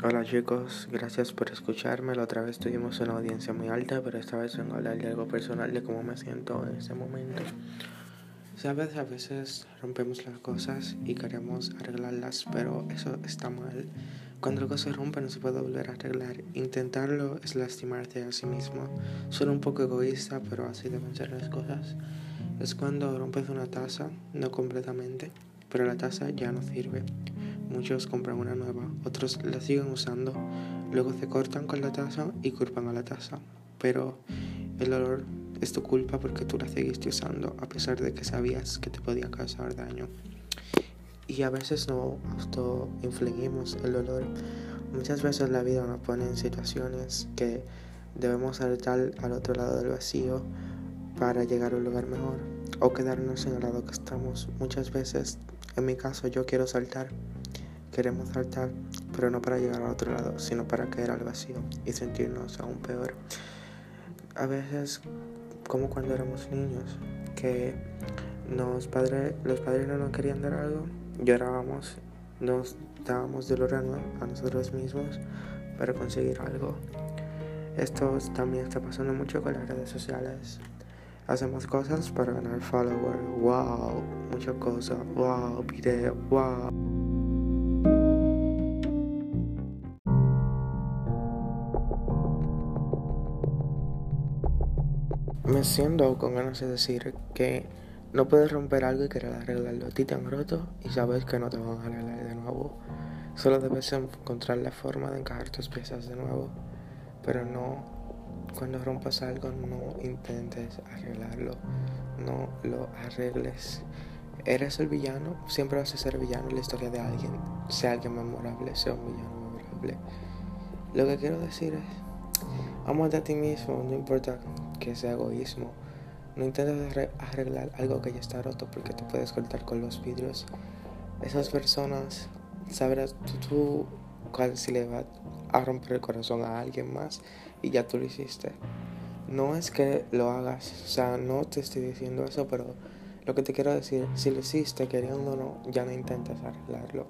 Hola chicos, gracias por escucharme. La otra vez tuvimos una audiencia muy alta, pero esta vez vengo a hablar de algo personal de cómo me siento en ese momento. Sabes, a veces rompemos las cosas y queremos arreglarlas, pero eso está mal. Cuando algo se rompe no se puede volver a arreglar. Intentarlo es lastimarte a sí mismo. Suena un poco egoísta, pero así deben ser las cosas. Es cuando rompes una taza, no completamente, pero la taza ya no sirve. Muchos compran una nueva, otros la siguen usando, luego se cortan con la taza y culpan a la taza. Pero el olor es tu culpa porque tú la seguiste usando a pesar de que sabías que te podía causar daño. Y a veces no auto-infligimos el olor. Muchas veces la vida nos pone en situaciones que debemos saltar al otro lado del vacío para llegar a un lugar mejor o quedarnos en el lado que estamos. Muchas veces, en mi caso, yo quiero saltar Queremos saltar, pero no para llegar al otro lado, sino para caer al vacío y sentirnos aún peor. A veces, como cuando éramos niños, que los padres, los padres no nos querían dar algo, llorábamos, nos dábamos dolor a nosotros mismos para conseguir algo. Esto también está pasando mucho con las redes sociales. Hacemos cosas para ganar followers, wow, muchas cosas, wow, video, wow. Me siento con ganas de decir que no puedes romper algo y querer arreglarlo. A ti te han roto y sabes que no te van a arreglar de nuevo. Solo debes encontrar la forma de encajar tus piezas de nuevo. Pero no, cuando rompas algo, no intentes arreglarlo. No lo arregles. Eres el villano, siempre vas a ser villano en la historia de alguien. Sea alguien memorable, sea un villano memorable. Lo que quiero decir es, amate a ti mismo, no importa que sea egoísmo. No intentes arreglar algo que ya está roto porque te puedes cortar con los vidrios. Esas personas, sabrás tú, tú cuál si le va a romper el corazón a alguien más y ya tú lo hiciste. No es que lo hagas, o sea, no te estoy diciendo eso, pero lo que te quiero decir, si lo hiciste queriendo o no, ya no intentes arreglarlo.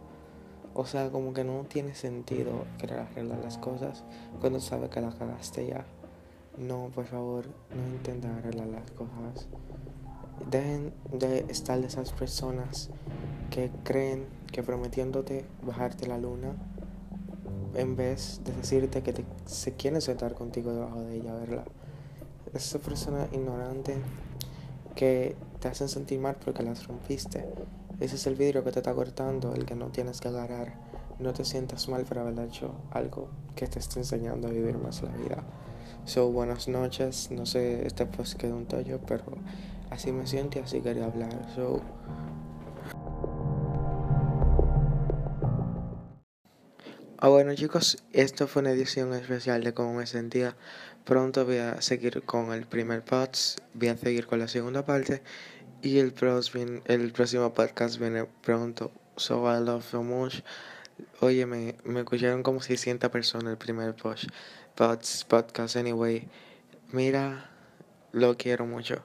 O sea, como que no tiene sentido querer arreglar las cosas cuando sabes que la cagaste ya. No, por favor, no intenten arreglar las cosas. Dejen de estar de esas personas que creen que prometiéndote bajarte la luna, en vez de decirte que se quieren sentar contigo debajo de ella, verla. Esas personas ignorantes que te hacen sentir mal porque las rompiste. Ese es el vidrio que te está cortando, el que no tienes que agarrar. No te sientas mal por haber hecho algo que te está enseñando a vivir más la vida. So, buenas noches. No sé, este pues quedó un tollo, pero así me siento y así quería hablar. So, Ah, bueno chicos, esto fue una edición especial de cómo me sentía. Pronto voy a seguir con el primer podcast, voy a seguir con la segunda parte y el, próximo, el próximo podcast viene pronto. So I love you much. Oye, me, me escucharon como 600 personas el primer post podcast anyway. Mira, lo quiero mucho.